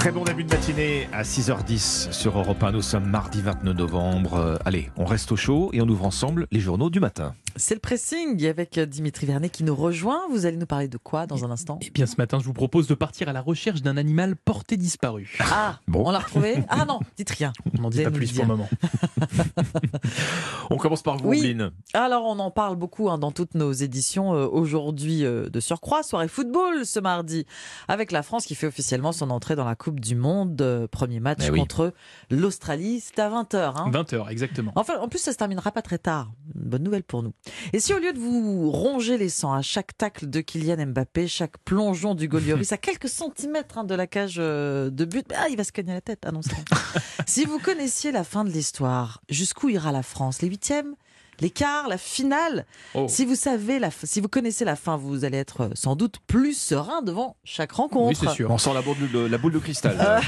Très bon début de matinée à 6h10 sur Europe 1. Nous sommes mardi 29 novembre. Euh, allez, on reste au chaud et on ouvre ensemble les journaux du matin. C'est le pressing avec Dimitri Vernet qui nous rejoint. Vous allez nous parler de quoi dans un instant? Eh bien, ce matin, je vous propose de partir à la recherche d'un animal porté disparu. Ah, Bon. on l'a retrouvé? Ah non, dites rien. On n'en dit pas plus pour le moment. On commence par vous, Oui. Alors, on en parle beaucoup hein, dans toutes nos éditions euh, aujourd'hui euh, de surcroît. Soirée football ce mardi avec la France qui fait officiellement son entrée dans la Coupe du Monde. Euh, premier match Eh oui. contre l'Australie. C'est à 20h. Hein. 20h, exactement. Enfin, en plus, ça se terminera pas très tard. Une bonne nouvelle pour nous. Et si au lieu de vous ronger les sangs à chaque tacle de Kylian Mbappé, chaque plongeon du Golioris à quelques centimètres hein, de la cage euh, de but, ah, il va se cogner la tête. Ah non, c'est bon. si vous connaissiez la fin de l'histoire, jusqu'où ira la France Les huitièmes les quarts, la finale. Oh. Si vous savez la, si vous connaissez la fin, vous allez être euh, sans doute plus serein devant chaque rencontre. Oui, c'est sûr. On sent la boule de, la boule de cristal.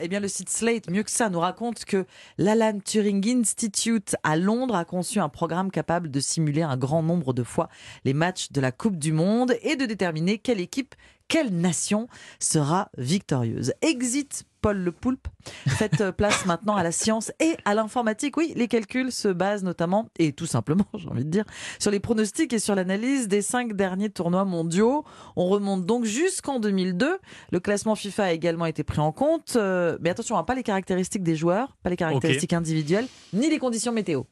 Eh bien, le site Slate, mieux que ça, nous raconte que l'Alan Turing Institute à Londres a conçu un programme capable de simuler un grand nombre de fois les matchs de la Coupe du Monde et de déterminer quelle équipe, quelle nation sera victorieuse? Exit Paul Le Poulpe. Faites euh, place maintenant à la science et à l'informatique. Oui, les calculs se basent notamment, et tout simplement, j'ai envie de dire, sur les pronostics et sur l'analyse des cinq derniers tournois mondiaux. On remonte donc jusqu'en 2002. Le classement FIFA a également été pris en compte. euh, mais attention, hein, pas les caractéristiques des joueurs, pas les caractéristiques individuelles, ni les conditions météo.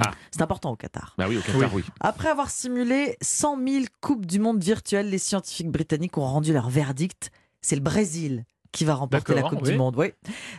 Ah. C'est important au Qatar. Bah oui, au Qatar, oui. Après avoir simulé 100 000 Coupes du Monde virtuelles, les scientifiques britanniques ont rendu leur verdict. C'est le Brésil qui va remporter la Coupe oui. du Monde. Oui.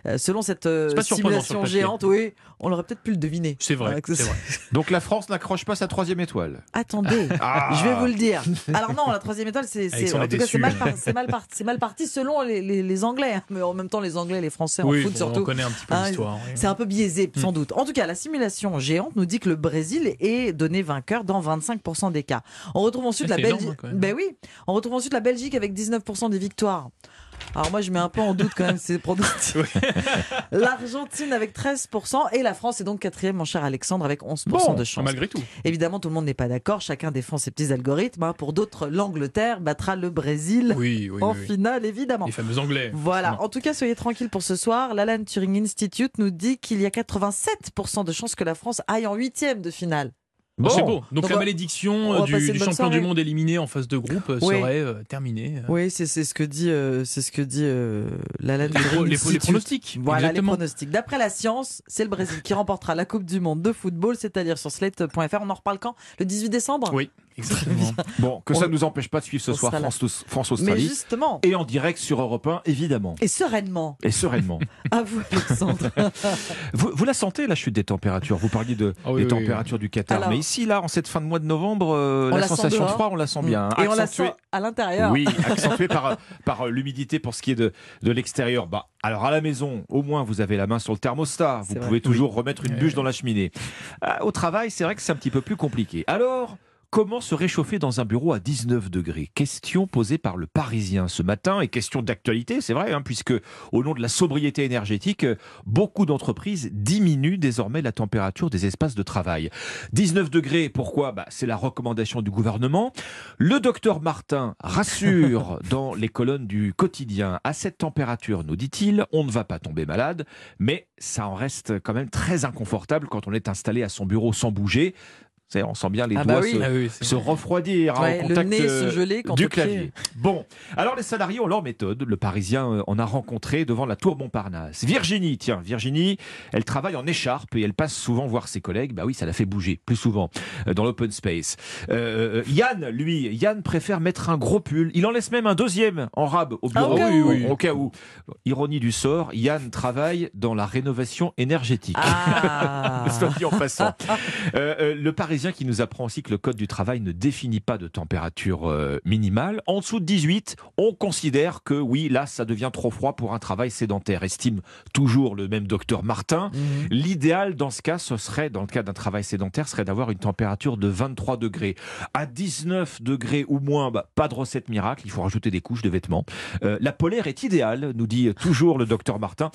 Euh, selon cette euh, simulation géante, oui, on l'aurait peut-être pu le deviner. C'est vrai, Euh. Donc la France n'accroche pas sa troisième étoile. Attendez, Ah. je vais vous le dire. Alors non, la troisième étoile, c'est, en tout cas, mal, par- c'est mal, par- c'est mal parti selon les, les- les Anglais. hein. Mais en même temps, les Anglais, les Français en Oui, foot on surtout. connaît un petit peu Hein, l'histoire. oui. C'est un peu biaisé, Mm. sans doute. En tout cas, la simulation géante nous dit que le Brésil est donné vainqueur dans 25% des cas. On retrouve ensuite Ah, la Belgique. Ben oui, on retrouve ensuite la Belgique avec 19% des victoires. Alors moi, je mets un peu en doute quand même ces pronostics. L'Argentine avec 13% et la France est donc quatrième, mon cher Alexandre, avec 11% Bon, de chance. malgré tout. Évidemment, tout le monde n'est pas d'accord. Chacun défend ses petits algorithmes. hein. Pour d'autres, l'Angleterre battra le Brésil Oui, oui, en oui, finale, évidemment. Les fameux Anglais. Voilà. En tout cas, soyez tranquilles pour ce soir. L'Alan Turing Institute nous dit qu'il y a 87% de chances que la France aille en huitième de finale. Bon. C'est beau. Donc Donc, la on- malédiction on euh, du, champion soirée. du monde éliminé en phase de groupe euh, Oui. serait euh, terminée. Oui, c'est c'est ce que dit, euh, c'est ce que dit euh, l'Alan Les, pro- Turing les- les Institute. pronostics. Voilà exactement. les pronostics. D'après la science, c'est le Brésil qui remportera la Coupe du Monde de football, c'est-à-dire sur slate.fr. On en reparle quand? Le 18 décembre? Oui, exactement. Bon, que On- ça ne nous empêche pas de suivre ce on soir là. France- Mais France-Australie. justement, et en direct sur Europe 1, évidemment. et sereinement, Et sereinement. à vous Alexandre. vous, vous la sentez, la chute des températures? Vous parliez de, Ah oui, des oui, températures du Qatar. Alors- mais ici, là, en cette fin de mois de novembre, euh, la, sensation de froid, on la sent bien. hein. Et on la Accentuée- sent à l'intérieur. Oui, accentué par, par l'humidité pour ce qui est de, de l'extérieur. Bah, alors à la maison, au moins vous avez la main sur le thermostat. Vous pouvez vrai. toujours remettre une bûche ouais. dans la cheminée. Ah, au travail, c'est vrai que c'est un petit peu plus compliqué. Alors. Comment se réchauffer dans un bureau à 19 degrés? Question posée par le Parisien ce matin et question d'actualité, c'est vrai, hein, puisque au nom de la sobriété énergétique, beaucoup d'entreprises diminuent désormais la température des espaces de travail. 19 degrés, pourquoi? Bah, C'est la recommandation du gouvernement. Le docteur Martin rassure dans les colonnes du quotidien. À cette température, nous dit-il, on ne va pas tomber malade, mais ça en reste quand même très inconfortable quand on est installé à son bureau sans bouger. On sent bien les Ah bah doigts oui. se, Ah oui, se refroidir hein, Ouais, au le contact nez euh, se geler quand du au clavier. Bon, alors les salariés ont leur méthode. Le Parisien euh, en a rencontré devant la tour Montparnasse. Virginie, tiens, Virginie, elle travaille en écharpe et elle passe souvent voir ses collègues. Bah oui, ça la fait bouger plus souvent euh, dans l'open space. Euh, Yann, lui, Yann préfère mettre un gros pull. Il en laisse même un deuxième en rab au Ah, au bureau. cas où. Au- Oui, oui. au cas où. Ironie du sort, Yann travaille dans la rénovation énergétique. Ah. Soit dit en passant. Euh, euh, le Parisien qui nous apprend aussi que le Code du travail ne définit pas de température euh, minimale. En dessous de 18, on considère que oui, là, ça devient trop froid pour un travail sédentaire. Estime toujours le même docteur Martin. Mhm. L'idéal dans ce cas, ce serait, dans le cas d'un travail sédentaire, serait d'avoir une température de 23 degrés. À 19 degrés ou moins, bah, pas de recette miracle, il faut rajouter des couches de vêtements. Euh, la polaire est idéale, nous dit toujours le docteur Martin.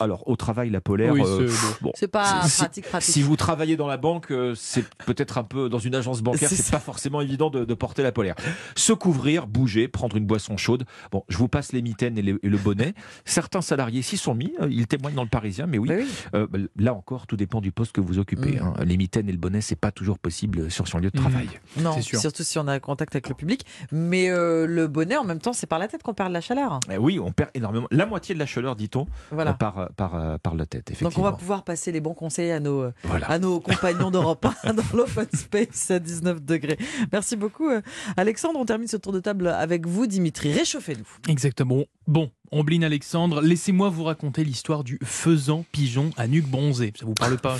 Alors, au travail, la polaire. Oui, euh, c'est bon. bon, C'est pas si- pratique, pratique. Si vous travaillez dans la banque, euh, c'est peut-être un peu dans une agence bancaire, C'est pas forcément évident de, de porter la polaire. Se couvrir, bouger, prendre une boisson chaude. Bon, je vous passe les mitaines et, les- et le bonnet. Certains salariés s'y sont mis. euh, Ils témoignent dans le Parisien, mais oui. Bah oui. euh, là encore, tout dépend du poste que vous occupez. Mm. hein. Les mitaines et le bonnet, c'est pas toujours possible sur son lieu de Mm. travail. Non, sûr. surtout si on a contact avec le public. Mais euh, le bonnet, en même temps, c'est par la tête qu'on perd de la chaleur. Eh oui, on perd énormément. La moitié de la chaleur, dit-on, Voilà. euh, par, euh, par, euh, par la tête. Donc on va pouvoir passer les bons conseils à nos, Voilà. à nos compagnons d'Europe 1 dans l'open space à 19 degrés. Merci beaucoup euh, Alexandre. On termine ce tour de table avec vous Dimitri. Réchauffez-nous. Exactement. Bon, Ombline Alexandre, laissez-moi vous raconter l'histoire du faisan pigeon à nuque bronzée. Ça vous parle pas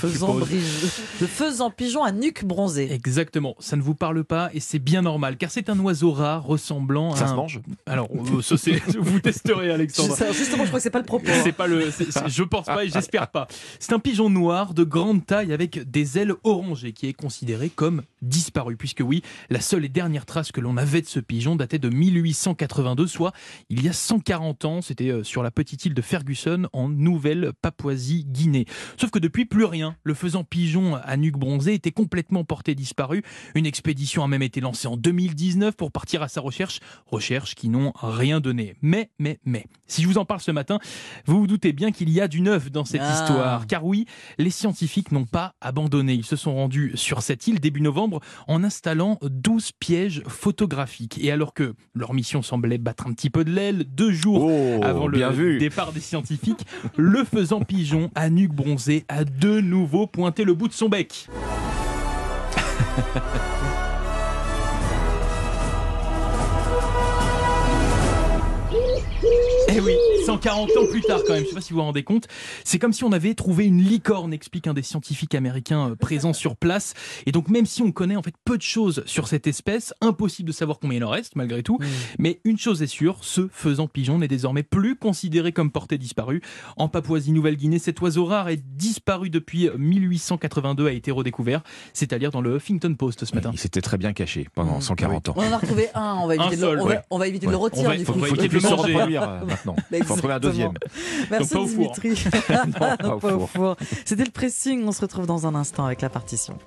Le faisant pigeon à nuque bronzée. Exactement, ça ne vous parle pas et c'est bien normal car c'est un oiseau rare ressemblant Ça à se un... mange Alors, euh, ça c'est vous testerez Alexandre. Justement, je crois que c'est pas le propos. hein. C'est pas le, c'est- c'est- je pense pas et j'espère pas. C'est un pigeon noir de grande taille avec des ailes orangées qui est considéré comme disparu puisque oui, la seule et dernière trace que l'on avait de ce pigeon datait de 1882, soit il y a 140 ans. C'était euh, sur la petite île de Ferguson en Nouvelle-Papouasie-Guinée. Sauf que depuis plus rien. Le faisant pigeon à nuque bronzée était complètement porté disparu. Une expédition a même été lancée en 2019 pour partir à sa recherche. Recherches qui n'ont rien donné. Mais, mais, mais, si je vous en parle ce matin, vous vous doutez bien qu'il y a du neuf dans cette Ah. histoire. Car oui, les scientifiques n'ont pas abandonné. Ils se sont rendus sur cette île début novembre en installant 12 pièges photographiques. Et alors que leur mission semblait battre un petit peu de l'aile, deux jours Oh, avant le vu. départ des scientifiques, le faisant pigeon à nuque bronzée a de nouveau pointé le bout de son bec. 40 ans plus tard quand même. Je sais pas si vous vous rendez compte. C'est comme si on avait trouvé une licorne, explique un des scientifiques américains euh, présents sur place. Et donc même si on connaît en fait peu de choses sur cette espèce, impossible de savoir combien il en reste malgré tout. Mais une chose est sûre, ce faisant pigeon n'est désormais plus considéré comme porté disparu. En Papouasie-Nouvelle-Guinée, cet oiseau rare est disparu depuis 1882, a été redécouvert. C'est à dire dans le Huffington Post ce matin. Il s'était très bien caché pendant 140 ans. On en a retrouvé un, on va éviter, de, le, on ouais. de retirer. Il faut, qu'il puisse se reproduire euh, maintenant. 82e. Merci Dimitri. C'était le pressing. On se retrouve dans un instant avec la partition.